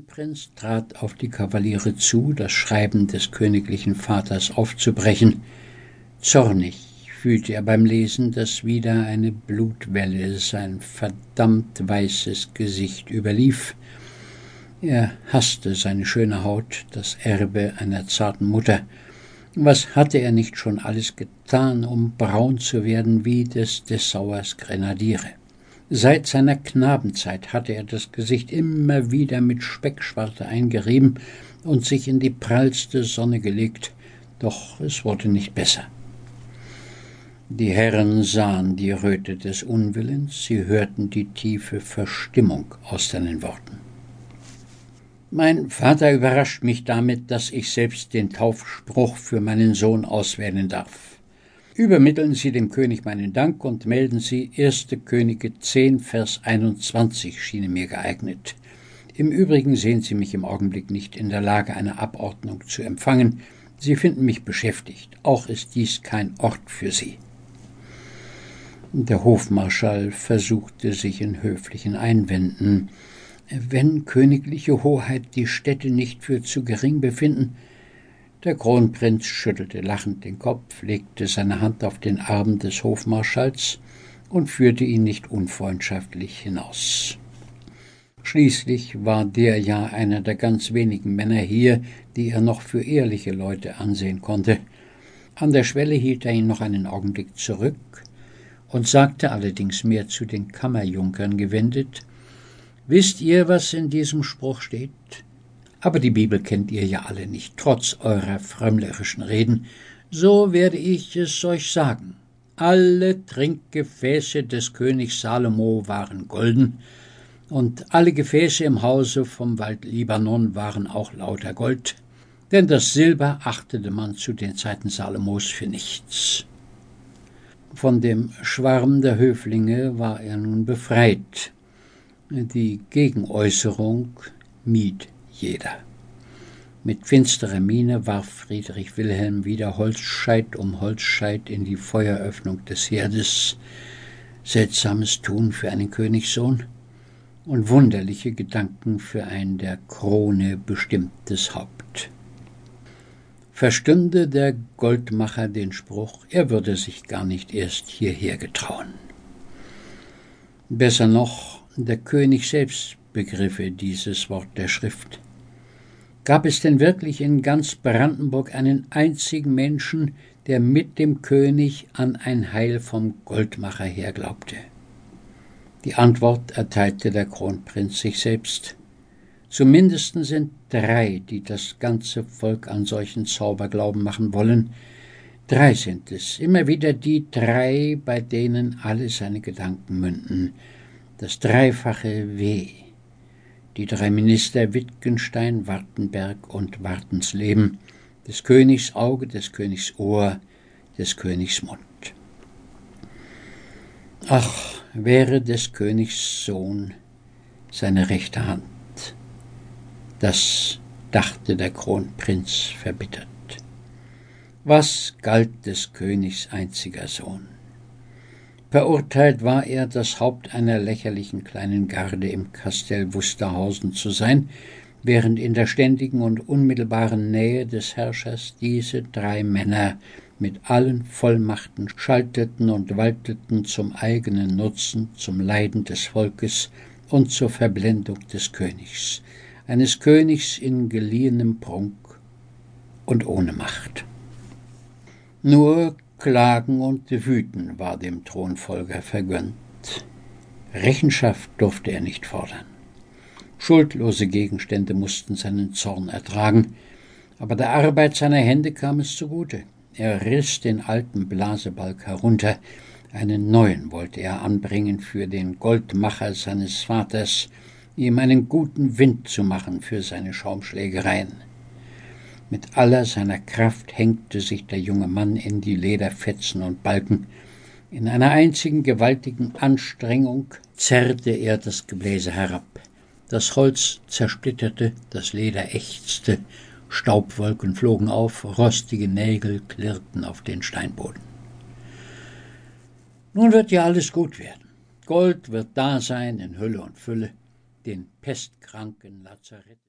Kronprinz trat auf die Kavaliere zu, das Schreiben des königlichen Vaters aufzubrechen. Zornig fühlte er beim Lesen, dass wieder eine Blutwelle sein verdammt weißes Gesicht überlief. Er hasste seine schöne Haut, das Erbe einer zarten Mutter. Was hatte er nicht schon alles getan, um braun zu werden wie des Dessauers Grenadiere? Seit seiner Knabenzeit hatte er das Gesicht immer wieder mit Speckschwarte eingerieben und sich in die prallste Sonne gelegt, doch es wurde nicht besser. Die Herren sahen die Röte des Unwillens, sie hörten die tiefe Verstimmung aus seinen Worten. Mein Vater überrascht mich damit, dass ich selbst den Taufspruch für meinen Sohn auswählen darf. Übermitteln Sie dem König meinen Dank und melden Sie 1. Könige 10, Vers 21 schien mir geeignet. Im Übrigen sehen Sie mich im Augenblick nicht in der Lage, eine Abordnung zu empfangen. Sie finden mich beschäftigt. Auch ist dies kein Ort für Sie. Der Hofmarschall versuchte sich in höflichen Einwänden. Wenn königliche Hoheit die Städte nicht für zu gering befinden, der Kronprinz schüttelte lachend den Kopf, legte seine Hand auf den Arm des Hofmarschalls und führte ihn nicht unfreundschaftlich hinaus. Schließlich war der ja einer der ganz wenigen Männer hier, die er noch für ehrliche Leute ansehen konnte. An der Schwelle hielt er ihn noch einen Augenblick zurück und sagte allerdings mehr zu den Kammerjunkern gewendet Wisst ihr, was in diesem Spruch steht? Aber die Bibel kennt ihr ja alle nicht, trotz eurer frömmlerischen Reden. So werde ich es euch sagen. Alle Trinkgefäße des Königs Salomo waren golden, und alle Gefäße im Hause vom Wald Libanon waren auch lauter Gold, denn das Silber achtete man zu den Zeiten Salomos für nichts. Von dem Schwarm der Höflinge war er nun befreit. Die Gegenäußerung mied jeder. Mit finsterer Miene warf Friedrich Wilhelm wieder Holzscheit um Holzscheit in die Feueröffnung des Herdes. Seltsames Tun für einen Königssohn und wunderliche Gedanken für ein der Krone bestimmtes Haupt. Verstünde der Goldmacher den Spruch, er würde sich gar nicht erst hierher getrauen. Besser noch, der König selbst begriffe dieses Wort der Schrift. Gab es denn wirklich in ganz Brandenburg einen einzigen Menschen, der mit dem König an ein Heil vom Goldmacher her glaubte? Die Antwort erteilte der Kronprinz sich selbst. Zumindest sind drei, die das ganze Volk an solchen Zauberglauben machen wollen. Drei sind es, immer wieder die drei, bei denen alle seine Gedanken münden. Das dreifache W die drei Minister Wittgenstein, Wartenberg und Wartensleben, des Königs Auge, des Königs Ohr, des Königs Mund. Ach, wäre des Königs Sohn seine rechte Hand. Das dachte der Kronprinz verbittert. Was galt des Königs einziger Sohn? Verurteilt war er, das Haupt einer lächerlichen kleinen Garde im Kastell Wusterhausen zu sein, während in der ständigen und unmittelbaren Nähe des Herrschers diese drei Männer mit allen Vollmachten schalteten und walteten zum eigenen Nutzen, zum Leiden des Volkes und zur Verblendung des Königs, eines Königs in geliehenem Prunk und ohne Macht. Nur Klagen und Wüten war dem Thronfolger vergönnt. Rechenschaft durfte er nicht fordern. Schuldlose Gegenstände mussten seinen Zorn ertragen, aber der Arbeit seiner Hände kam es zugute. Er riss den alten Blasebalg herunter, einen neuen wollte er anbringen für den Goldmacher seines Vaters, ihm einen guten Wind zu machen für seine Schaumschlägereien. Mit aller seiner Kraft hängte sich der junge Mann in die Lederfetzen und Balken. In einer einzigen gewaltigen Anstrengung zerrte er das Gebläse herab. Das Holz zersplitterte, das Leder ächzte, Staubwolken flogen auf, rostige Nägel klirrten auf den Steinboden. Nun wird ja alles gut werden. Gold wird da sein in Hülle und Fülle, den pestkranken Lazarett.